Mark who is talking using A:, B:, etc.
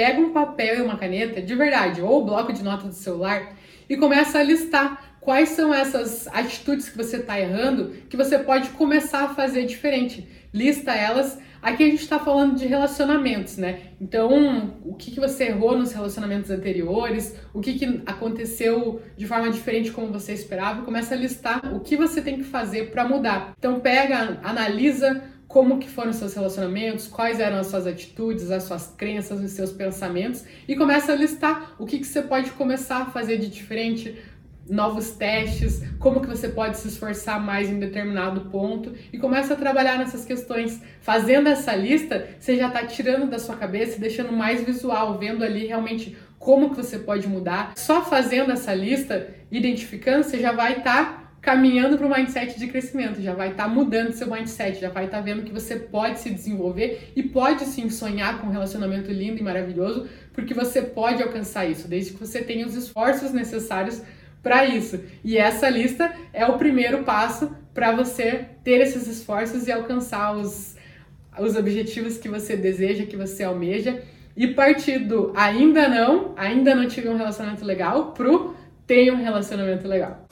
A: pega um papel e uma caneta, de verdade, ou bloco de nota do celular, e começa a listar quais são essas atitudes que você está errando que você pode começar a fazer diferente. Lista elas. Aqui a gente está falando de relacionamentos, né? Então, o que, que você errou nos relacionamentos anteriores, o que, que aconteceu de forma diferente como você esperava, começa a listar o que você tem que fazer para mudar. Então, pega, analisa como que foram os seus relacionamentos, quais eram as suas atitudes, as suas crenças, os seus pensamentos e começa a listar o que, que você pode começar a fazer de diferente, novos testes, como que você pode se esforçar mais em determinado ponto e começa a trabalhar nessas questões. Fazendo essa lista, você já está tirando da sua cabeça e deixando mais visual, vendo ali realmente como que você pode mudar. Só fazendo essa lista, identificando, você já vai estar tá caminhando para o mindset de crescimento, já vai estar tá mudando seu mindset, já vai estar tá vendo que você pode se desenvolver e pode sim sonhar com um relacionamento lindo e maravilhoso, porque você pode alcançar isso, desde que você tenha os esforços necessários para isso. E essa lista é o primeiro passo para você ter esses esforços e alcançar os, os objetivos que você deseja, que você almeja. E partir do ainda não, ainda não tive um relacionamento legal, pro ter um relacionamento legal.